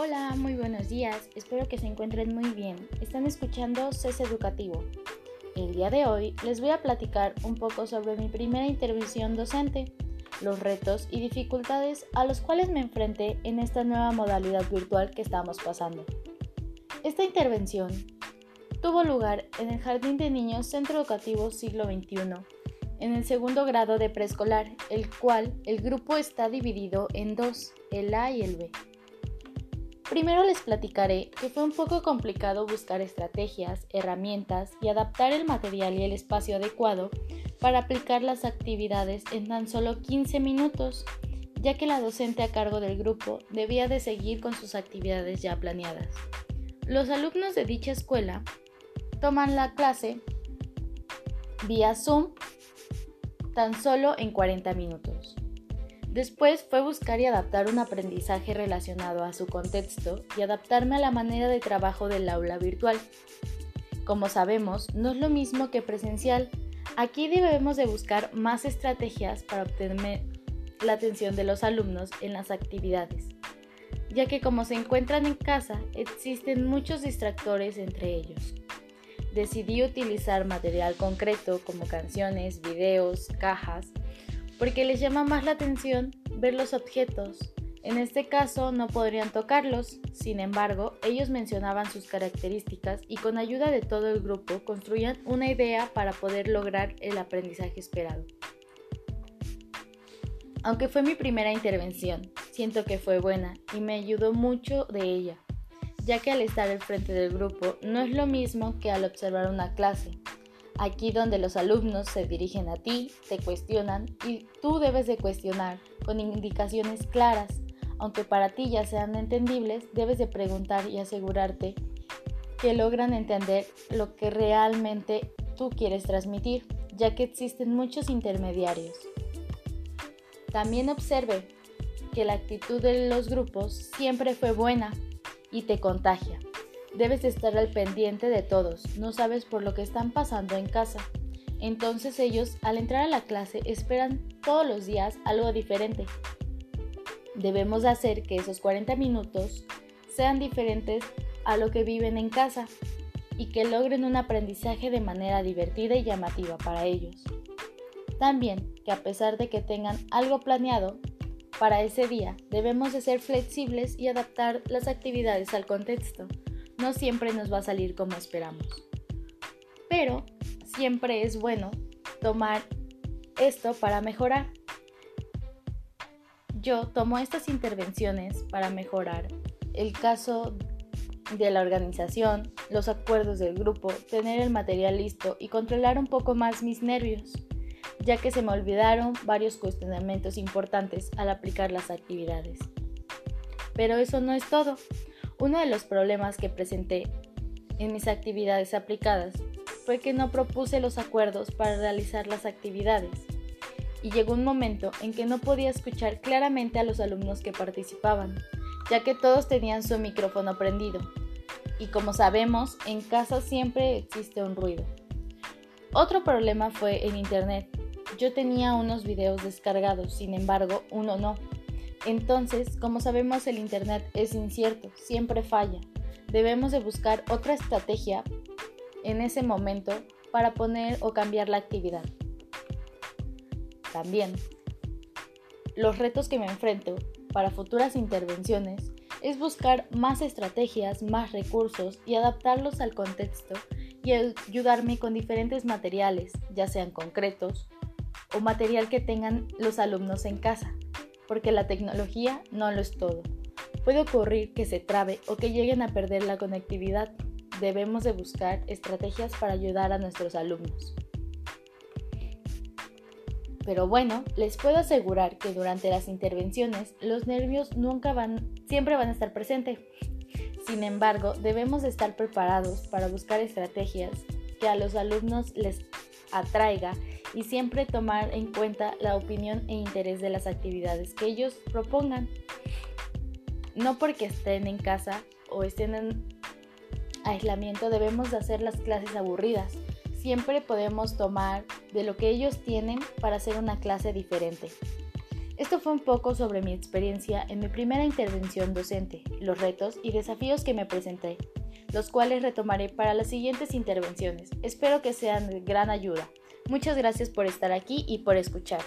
Hola, muy buenos días. Espero que se encuentren muy bien. Están escuchando CES Educativo. El día de hoy les voy a platicar un poco sobre mi primera intervención docente, los retos y dificultades a los cuales me enfrenté en esta nueva modalidad virtual que estamos pasando. Esta intervención tuvo lugar en el Jardín de Niños Centro Educativo Siglo XXI, en el segundo grado de preescolar, el cual el grupo está dividido en dos, el A y el B. Primero les platicaré que fue un poco complicado buscar estrategias, herramientas y adaptar el material y el espacio adecuado para aplicar las actividades en tan solo 15 minutos, ya que la docente a cargo del grupo debía de seguir con sus actividades ya planeadas. Los alumnos de dicha escuela toman la clase vía Zoom tan solo en 40 minutos. Después fue buscar y adaptar un aprendizaje relacionado a su contexto y adaptarme a la manera de trabajo del aula virtual. Como sabemos, no es lo mismo que presencial. Aquí debemos de buscar más estrategias para obtener la atención de los alumnos en las actividades, ya que como se encuentran en casa, existen muchos distractores entre ellos. Decidí utilizar material concreto como canciones, videos, cajas, porque les llama más la atención ver los objetos. En este caso no podrían tocarlos, sin embargo, ellos mencionaban sus características y con ayuda de todo el grupo construían una idea para poder lograr el aprendizaje esperado. Aunque fue mi primera intervención, siento que fue buena y me ayudó mucho de ella, ya que al estar al frente del grupo no es lo mismo que al observar una clase, Aquí donde los alumnos se dirigen a ti, te cuestionan y tú debes de cuestionar con indicaciones claras. Aunque para ti ya sean entendibles, debes de preguntar y asegurarte que logran entender lo que realmente tú quieres transmitir, ya que existen muchos intermediarios. También observe que la actitud de los grupos siempre fue buena y te contagia. Debes estar al pendiente de todos, no sabes por lo que están pasando en casa. Entonces ellos, al entrar a la clase, esperan todos los días algo diferente. Debemos hacer que esos 40 minutos sean diferentes a lo que viven en casa y que logren un aprendizaje de manera divertida y llamativa para ellos. También que a pesar de que tengan algo planeado para ese día, debemos de ser flexibles y adaptar las actividades al contexto no siempre nos va a salir como esperamos. Pero siempre es bueno tomar esto para mejorar. Yo tomo estas intervenciones para mejorar el caso de la organización, los acuerdos del grupo, tener el material listo y controlar un poco más mis nervios, ya que se me olvidaron varios cuestionamientos importantes al aplicar las actividades. Pero eso no es todo. Uno de los problemas que presenté en mis actividades aplicadas fue que no propuse los acuerdos para realizar las actividades y llegó un momento en que no podía escuchar claramente a los alumnos que participaban, ya que todos tenían su micrófono prendido y como sabemos, en casa siempre existe un ruido. Otro problema fue en internet. Yo tenía unos videos descargados, sin embargo, uno no. Entonces, como sabemos, el Internet es incierto, siempre falla. Debemos de buscar otra estrategia en ese momento para poner o cambiar la actividad. También, los retos que me enfrento para futuras intervenciones es buscar más estrategias, más recursos y adaptarlos al contexto y ayudarme con diferentes materiales, ya sean concretos o material que tengan los alumnos en casa porque la tecnología no lo es todo. Puede ocurrir que se trabe o que lleguen a perder la conectividad. Debemos de buscar estrategias para ayudar a nuestros alumnos. Pero bueno, les puedo asegurar que durante las intervenciones los nervios nunca van, siempre van a estar presentes. Sin embargo, debemos de estar preparados para buscar estrategias que a los alumnos les atraiga y siempre tomar en cuenta la opinión e interés de las actividades que ellos propongan. No porque estén en casa o estén en aislamiento debemos de hacer las clases aburridas. Siempre podemos tomar de lo que ellos tienen para hacer una clase diferente. Esto fue un poco sobre mi experiencia en mi primera intervención docente, los retos y desafíos que me presenté, los cuales retomaré para las siguientes intervenciones. Espero que sean de gran ayuda. Muchas gracias por estar aquí y por escuchar.